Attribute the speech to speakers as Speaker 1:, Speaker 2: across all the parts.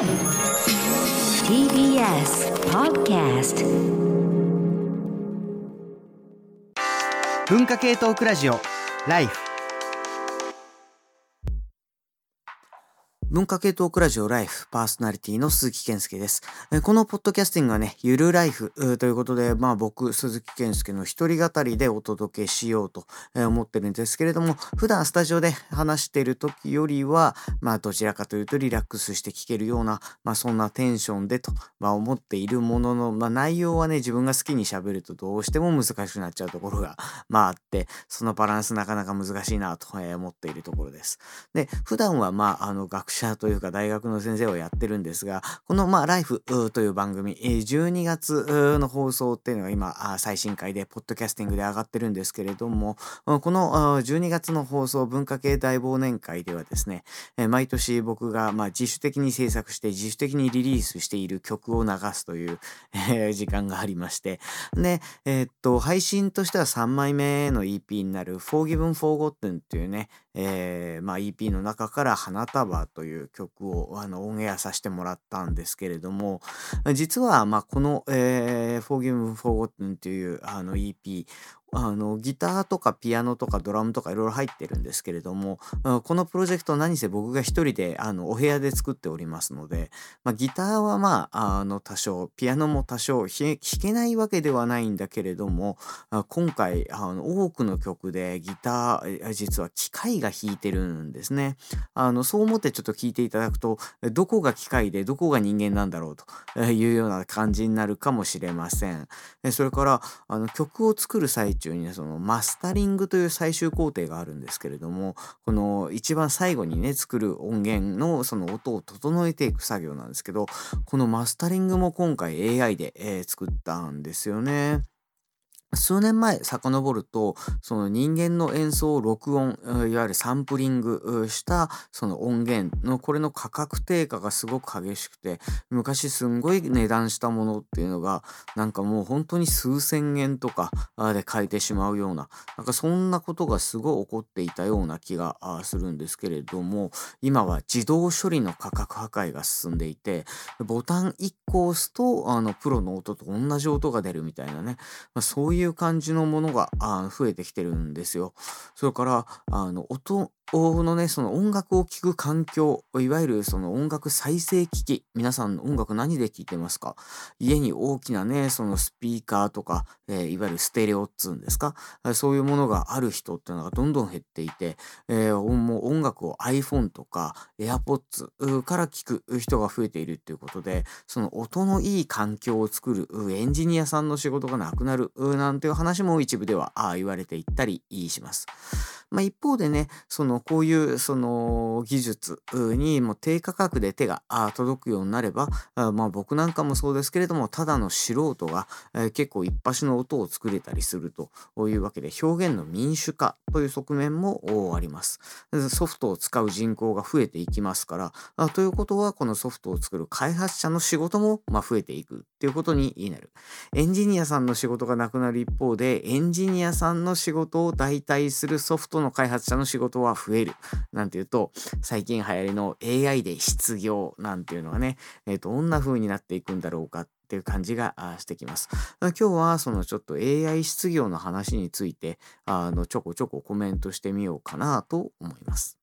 Speaker 1: TBS Podcast
Speaker 2: 文化系トークラジオラ文化系トークラジオライフパーソナリティの鈴木健介です。このポッドキャスティングはね、ゆるライフということで、まあ僕、鈴木健介の一人語りでお届けしようと思ってるんですけれども、普段スタジオで話してる時よりは、まあどちらかというとリラックスして聞けるような、まあそんなテンションでと、まあ、思っているものの、まあ内容はね、自分が好きに喋るとどうしても難しくなっちゃうところが、まああって、そのバランスなかなか難しいなと思っているところです。で、普段はまああの学者というか大学の先生をやってるんですが、このまあライフという番組、12月の放送っていうのが今最新回でポッドキャスティングで上がってるんですけれども、この12月の放送文化系大忘年会ではですね、毎年僕が自主的に制作して自主的にリリースしている曲を流すという時間がありまして、で、えー、っと、配信としては3枚目の EP になる Forgiven Forgotten っていうね、えー、まあ、EP の中から花束という曲をあのオンエアさせてもらったんですけれども実はまあこの、えー、Forgive Forgotten というあの EP あのギターとかピアノとかドラムとかいろいろ入ってるんですけれどもこのプロジェクト何せ僕が一人であのお部屋で作っておりますので、まあ、ギターはまああの多少ピアノも多少弾けないわけではないんだけれども今回あの多くの曲でギター実は機械が弾いてるんですね。あのそう思ってちょっと聞いていただくとどこが機械でどこが人間なんだろうというような感じになるかもしれません。それからあの曲を作る際中にねそのマスタリングという最終工程があるんですけれどもこの一番最後にね作る音源のその音を整えていく作業なんですけどこのマスタリングも今回 AI で、えー、作ったんですよね。数年前遡るとその人間の演奏を録音いわゆるサンプリングしたその音源のこれの価格低下がすごく激しくて昔すんごい値段したものっていうのがなんかもう本当に数千円とかで買えてしまうようななんかそんなことがすごい起こっていたような気がするんですけれども今は自動処理の価格破壊が進んでいてボタン1個押すとあのプロの音と同じ音が出るみたいなね、まあ、そういういう感じのものがあ増えてきてるんですよ。それからあの音のね、その音楽を聴く環境、いわゆるその音楽再生機器、皆さん音楽何で聴いてますか？家に大きなね、そのスピーカーとか、えー、いわゆるステレオっつうんですか？そういうものがある人っていうのがどんどん減っていて、えー、もう音楽を iPhone とか AirPods から聴く人が増えているっていうことで、その音のいい環境を作るエンジニアさんの仕事がなくなるなんていう話も一部では言われていったりします。まあ、一方でね、そのこういうその技術にも低価格で手が届くようになれば、まあ、僕なんかもそうですけれども、ただの素人が、結構一発の音を作れたりするというわけで、表現の民主化という側面もあります。ソフトを使う人口が増えていきますから、ということは、このソフトを作る開発者の仕事も増えていくっていうことになる。エンジニアさんの仕事がなくなる一方で、エンジニアさんの仕事を代替するソフトの開発者の仕事は増える。なんていうと、最近流行りの AI で失業なんていうのはね、えー、どんな風になっていくんだろうかっていう感じがしてきます。今日はそのちょっと AI 失業の話について、あのちょこちょこコメントしてみようかなと思います。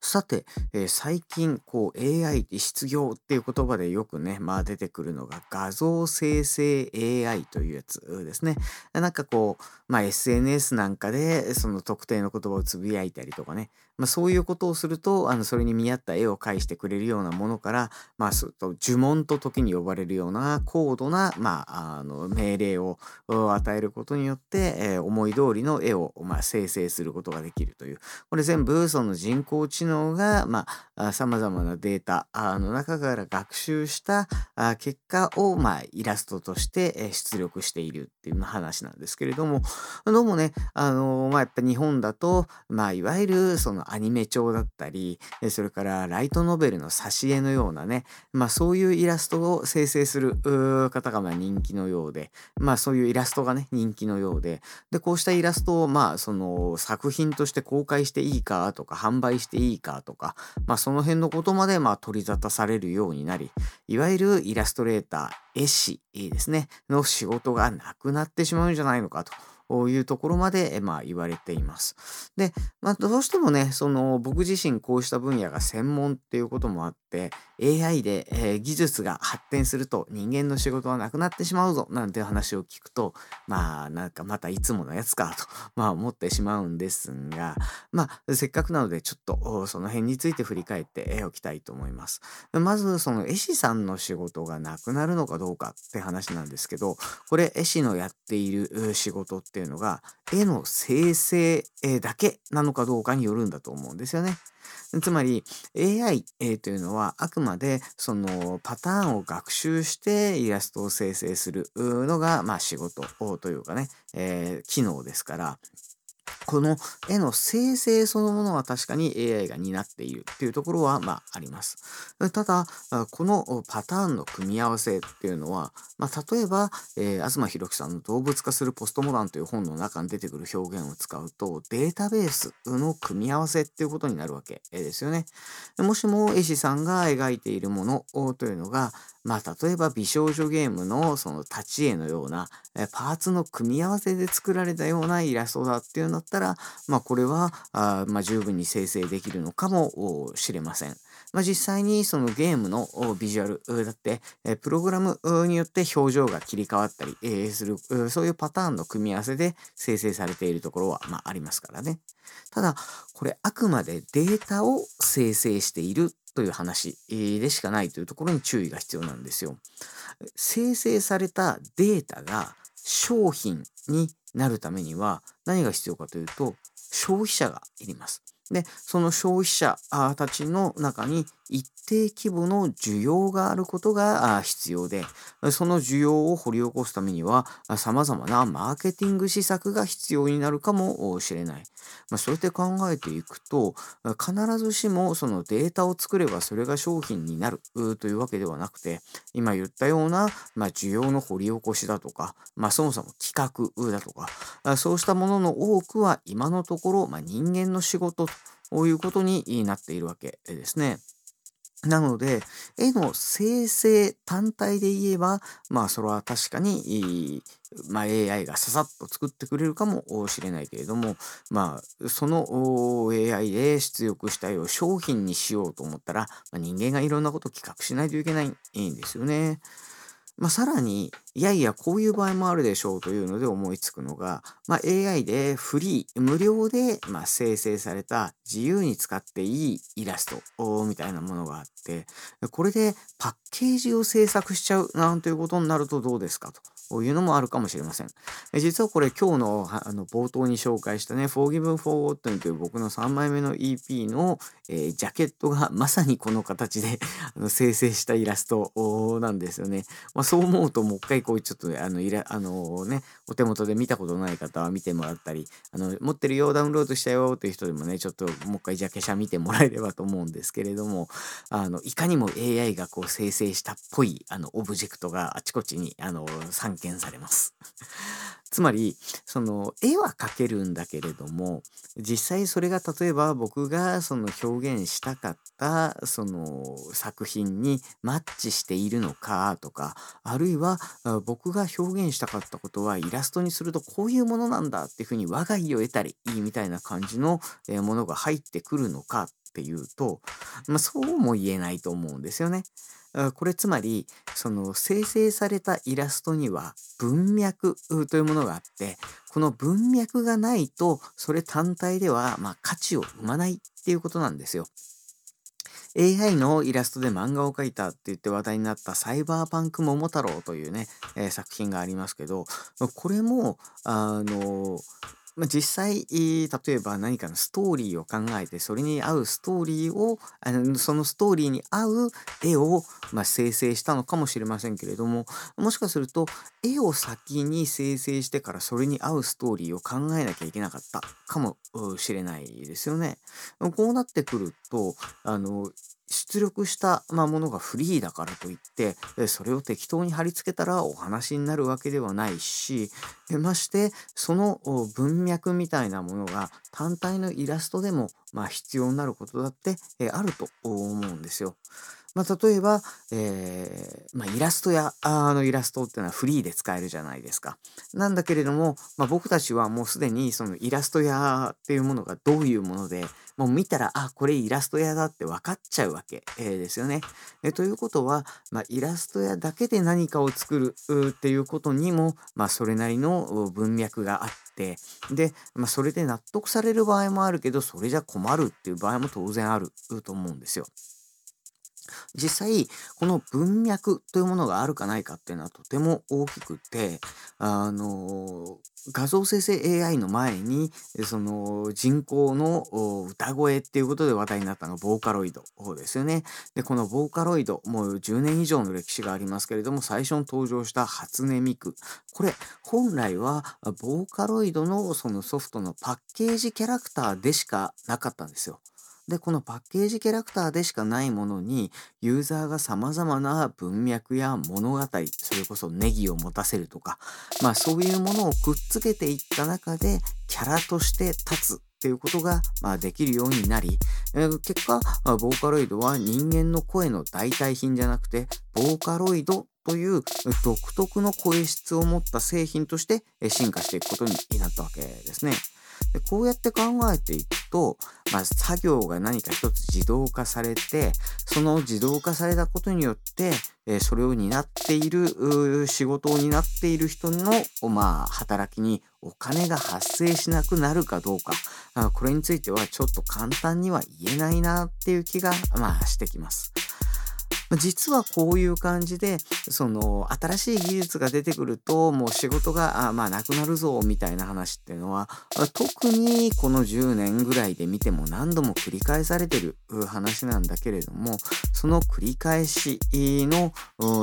Speaker 2: さて、えー、最近こう AI 失業っていう言葉でよくね、まあ出てくるのが画像生成 AI というやつですね。なんかこう、まあ SNS なんかでその特定の言葉をつぶやいたりとかね、まあ、そういうことをするとあのそれに見合った絵を描いてくれるようなものから、まあ、と呪文と時に呼ばれるような高度な、まあ、あの命令を与えることによって、えー、思い通りの絵を、まあ、生成することができるという。これ全部その人工知能がさまざ、まなデータの中から学習した結果を、まあ、イラストとして出力しているっていう話なんですけれどもどうもねあの、まあ、やっぱ日本だと、まあ、いわゆるそのアニメ調だったり、それからライトノベルの挿絵のようなね、まあそういうイラストを生成する方がま人気のようで、まあそういうイラストがね、人気のようで、で、こうしたイラストをまあその作品として公開していいかとか、販売していいかとか、まあその辺のことまでまあ取り沙汰されるようになり、いわゆるイラストレーター、絵師ですね、の仕事がなくなってしまうんじゃないのかと。ういうところまで、まあ、言われています。で、まあ、どうしてもね、その僕自身こうした分野が専門っていうこともあって、AI で、えー、技術が発展すると人間の仕事はなくなってしまうぞなんて話を聞くと、まあ、なんかまたいつものやつかと、まあ思ってしまうんですが、まあ、せっかくなのでちょっとその辺について振り返っておきたいと思います。まず、その絵師さんの仕事がなくなるのかどうかって話なんですけど、これ絵師のやっている仕事っていうのが、絵の生成だけなのかどうかによるんだと思うんですよね。つまり AI というのはあくまでそのパターンを学習してイラストを生成するのがまあ仕事というかね、えー、機能ですから。この絵の生成そのものは確かに AI が担っているっていうところはまああります。ただ、このパターンの組み合わせっていうのは、まあ、例えば、えー、東博樹さんの動物化するポストモダンという本の中に出てくる表現を使うと、データベースの組み合わせっていうことになるわけですよね。もしも絵師さんが描いているものというのが、まあ、例えば美少女ゲームのその立ち絵のようなパーツの組み合わせで作られたようなイラストだっていうんだったら、まあ、これはあ、まあ、十分に生成できるのかもしれません。まあ、実際にそのゲームのビジュアルだって、プログラムによって表情が切り替わったりする、そういうパターンの組み合わせで生成されているところは、まあ、ありますからね。ただ、これあくまでデータを生成しているという話でしかないというところに注意が必要なんですよ。生成されたデータが商品になるためには何が必要かというと消費者がいります。で、その消費者たちの中に一定規模の需要があることが必要で、その需要を掘り起こすためには、様々なマーケティング施策が必要になるかもしれない。まあ、そうやって考えていくと、必ずしもそのデータを作ればそれが商品になるというわけではなくて、今言ったような、まあ、需要の掘り起こしだとか、まあ、そもそも企画だとか、そうしたものの多くは今のところ、まあ、人間の仕事ということになっているわけですね。なので、絵の生成単体で言えば、まあそれは確かに、まあ、AI がささっと作ってくれるかもしれないけれども、まあその AI で出力した絵を商品にしようと思ったら、まあ、人間がいろんなことを企画しないといけないんですよね。まあ、さらに、いやいや、こういう場合もあるでしょうというので思いつくのが、まあ、AI でフリー、無料で、まあ、生成された自由に使っていいイラストみたいなものがあって、これでパッケージを制作しちゃうなんていうことになるとどうですかと。こういうのもあるかもしれません。実はこれ今日のあの冒頭に紹介したね、Forgiven for What という僕の3枚目の EP の、えー、ジャケットがまさにこの形で あの生成したイラストなんですよね。まあ、そう思うともう一回こうちょっとあのイラあのね、お手元で見たことない方は見てもらったり、あの持ってるよ、ダウンロードしたよっていう人でもね、ちょっともう一回ジャケ写見てもらえればと思うんですけれども、あのいかにも AI がこう生成したっぽいあのオブジェクトがあちこちにあの散見されます。つまり、その絵は描けるんだけれども、実際それが例えば僕がその表現したかったその作品にマッチしているのかとか、あるいは僕が表現したかったことはイラストにするとこういうものなんだっていうふうに我が意を得たりいいみたいな感じのものが入ってくるのかっていうと、まあ、そうも言えないと思うんですよね。これつまりその生成されたイラストには文脈というものがあってこの文脈がないとそれ単体ではま価値を生まないっていうことなんですよ。AI のイラストで漫画を描いたって言って話題になったサイバーパンク桃太郎というね、えー、作品がありますけどこれもあのまあ、実際、例えば何かのストーリーを考えて、それに合うストーリーを、あの、そのストーリーに合う絵を、まあ、生成したのかもしれませんけれども、もしかすると、絵を先に生成してからそれに合うストーリーを考えなきゃいけなかったかもしれないですよね。こうなってくると、あの、出力した、ま、ものがフリーだからといってそれを適当に貼り付けたらお話になるわけではないしましてその文脈みたいなものが単体のイラストでも、ま、必要になることだってあると思うんですよ。まあ、例えば、えーまあ、イラストやあのイラストっていうのはフリーで使えるじゃないですか。なんだけれども、まあ、僕たちはもうすでにそのイラスト屋っていうものがどういうものでもう見たらあこれイラスト屋だって分かっちゃうわけ、えー、ですよね。えー、ということは、まあ、イラスト屋だけで何かを作るっていうことにも、まあ、それなりの文脈があってで、まあ、それで納得される場合もあるけどそれじゃ困るっていう場合も当然あると思うんですよ。実際、この文脈というものがあるかないかっていうのはとても大きくて、あの、画像生成 AI の前に、その人工の歌声っていうことで話題になったのがボーカロイドですよね。で、このボーカロイド、もう10年以上の歴史がありますけれども、最初に登場した初音ミク。これ、本来はボーカロイドのそのソフトのパッケージキャラクターでしかなかったんですよ。で、このパッケージキャラクターでしかないものに、ユーザーが様々な文脈や物語、それこそネギを持たせるとか、まあそういうものをくっつけていった中で、キャラとして立つっていうことが、まあ、できるようになり、えー、結果、まあ、ボーカロイドは人間の声の代替品じゃなくて、ボーカロイドという独特の声質を持った製品として進化していくことになったわけですね。でこうやって考えていくと、まあ、作業が何か一つ自動化されてその自動化されたことによって、えそれを担っている仕事を担っている人の、まあ、働きにお金が発生しなくなるかどうかこれについてはちょっと簡単には言えないなっていう気が、まあ、してきます。実はこういう感じでその新しい技術が出てくるともう仕事があまあなくなるぞみたいな話っていうのは特にこの10年ぐらいで見ても何度も繰り返されてる話なんだけれどもその繰り返しの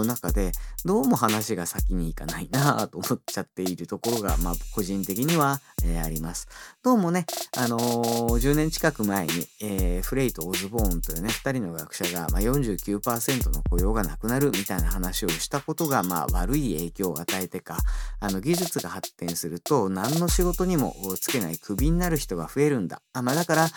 Speaker 2: 中でどうも話が先に行かないなと思っちゃっているところがまあ個人的には、あります。どうもね、あのー、10年近く前に、えー、フレイとオズボーンというね2人の学者が、まあ、49%トの雇用がなくなるみたいな話をしたことが、まあ、悪い影響を与えてかあの技術が発展すると何の仕事にもつけないクビになる人が増えるんだ。あ、まあ、だから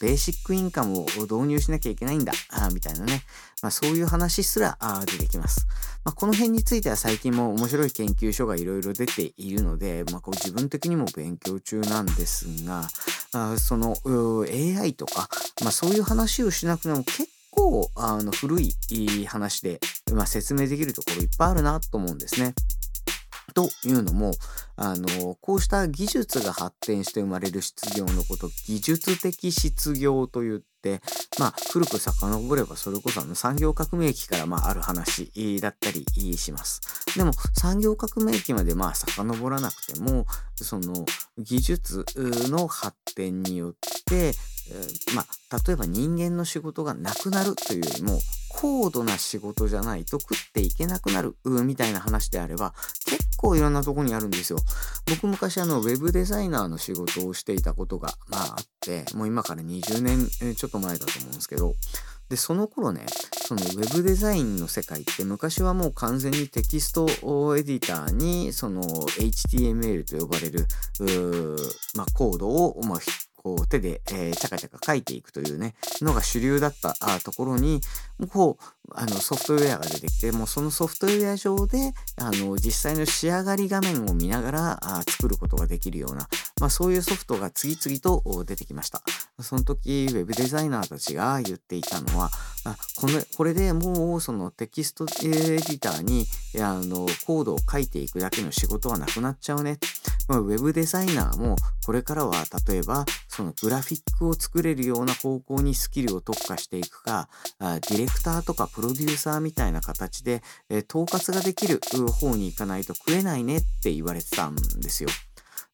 Speaker 2: ベーシックインカムを導入しなきゃいけないんだ。あみたいなね、まあ、そういう話すら出てきます、まあ、この辺については最近も面白い研究所がいろいろ出ているので、まあ、こう自分的にも勉強中なんですがあその AI とか、まあ、そういう話をしなくても結構あの古い話で、まあ、説明できるところいっぱいあるなと思うんですね。というのもあのこうした技術が発展して生まれる失業のこと技術的失業といって、まあ、古く遡ればそれこそあの産業革命期からまあある話だったりします。でも産業革命期までまあ遡らなくてもその技術の発展によってまあ、例えば人間の仕事がなくなるというよりも高度な仕事じゃないと食っていけなくなるみたいな話であれば結構いろんなとこにあるんですよ。僕昔あのウェブデザイナーの仕事をしていたことがまああってもう今から20年ちょっと前だと思うんですけどでその頃ねそのウェブデザインの世界って昔はもう完全にテキストエディターにその HTML と呼ばれるまあ、コードを、まあ、こう手で、えー、チャカチャカ書いていくというねのが主流だったところにこうあのソフトウェアが出てきてもうそのソフトウェア上であの実際の仕上がり画面を見ながらあ作ることができるような、まあ、そういうソフトが次々と出てきました。その時ウェブデザイナーたちが言っていたのはあこれこれでもうそのテキストエディターにあのコードを書いていくだけの仕事はなくなっちゃうね、まあ、ウェブデザイナーもこれからは例えばそのグラフィックを作れるような方向にスキルを特化していくかディレクターとかプロデューサーみたいな形で、え統括ができる方に行かないと食えないねって言われてたんですよ。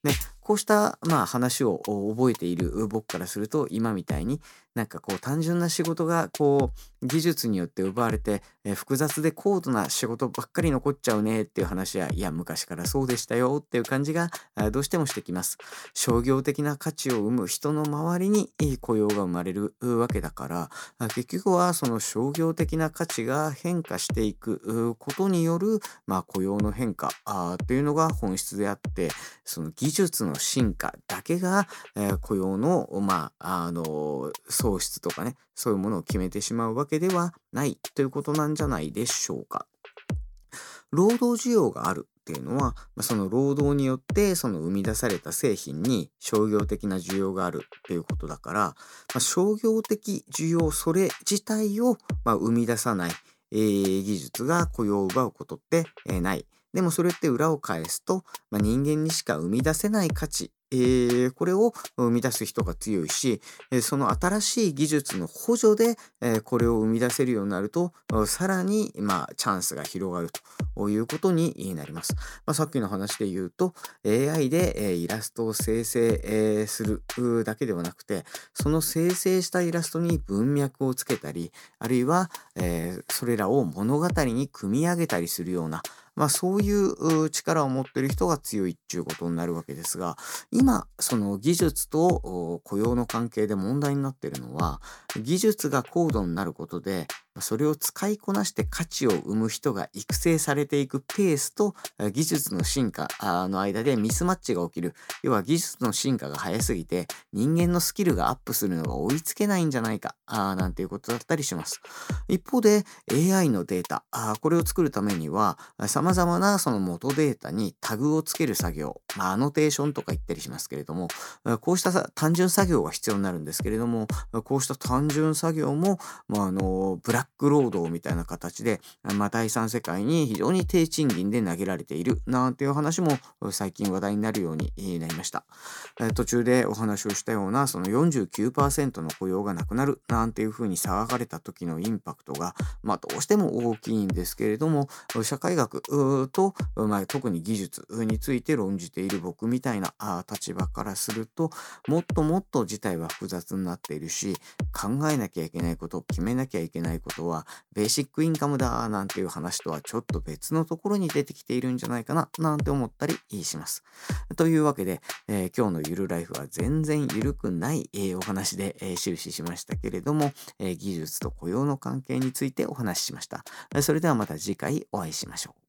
Speaker 2: でこうしたまあ話を覚えている僕からすると今みたいになんかこう単純な仕事がこう技術によって奪われて、え複雑で高度な仕事ばっかり残っちゃうねっていう話やいや昔からそうでしたよっていう感じがどうしてもしてきます。商業的な価値を生む人の周りにいい雇用が生まれるわけだから結局はその商業的な価値が変化していくことによる、まあ、雇用の変化というのが本質であってその技術の進化だけが、えー、雇用のまああの喪失とかねそういうものを決めてしまうわけではないということなんじゃないでしょうか。労働需要があるっていうのはその労働によってその生み出された製品に商業的な需要があるっていうことだから、まあ、商業的需要それ自体をま生み出さない、えー、技術が雇用を奪うことって、えー、ない。でもそれって裏を返すと、まあ、人間にしか生み出せない価値えー、これを生み出す人が強いし、その新しい技術の補助で、えこれを生み出せるようになると、さらに、まあ、チャンスが広がるということになります。まあ、さっきの話で言うと、AI で、えイラストを生成、えするだけではなくて、その生成したイラストに文脈をつけたり、あるいは、えそれらを物語に組み上げたりするような、まあ、そういう力を持ってる人が強いっていうことになるわけですが今その技術と雇用の関係で問題になってるのは技術が高度になることでそれを使いこなして価値を生む人が育成されていくペースと技術の進化の間でミスマッチが起きる。要は技術の進化が早すぎて人間のスキルがアップするのが追いつけないんじゃないかなんていうことだったりします。一方で AI のデータこれを作るためには様々なその元データにタグをつける作業、まあ、アノテーションとか言ったりしますけれどもこうした単純作業が必要になるんですけれどもこうした単純作業も、まあ、あのブラッック労働みたいな形で、まあ、第三世界に非常に低賃金で投げられているなんていう話も最近話題になるようになりました。途中でお話をしたようなその49%の雇用がなくなるなんていうふうに騒がれた時のインパクトが、まあ、どうしても大きいんですけれども社会学と、まあ、特に技術について論じている僕みたいな立場からするともっともっと事態は複雑になっているし考えなきゃいけないこと決めなきゃいけないこととはベーシックインカムだなんていう話とはちょっと別のところに出てきているんじゃないかななんて思ったりします。というわけで、えー、今日のゆるライフは全然ゆるくない、えー、お話で、えー、終始しましたけれども、え技術と雇用の関係についてお話ししました。それではまた次回お会いしましょう。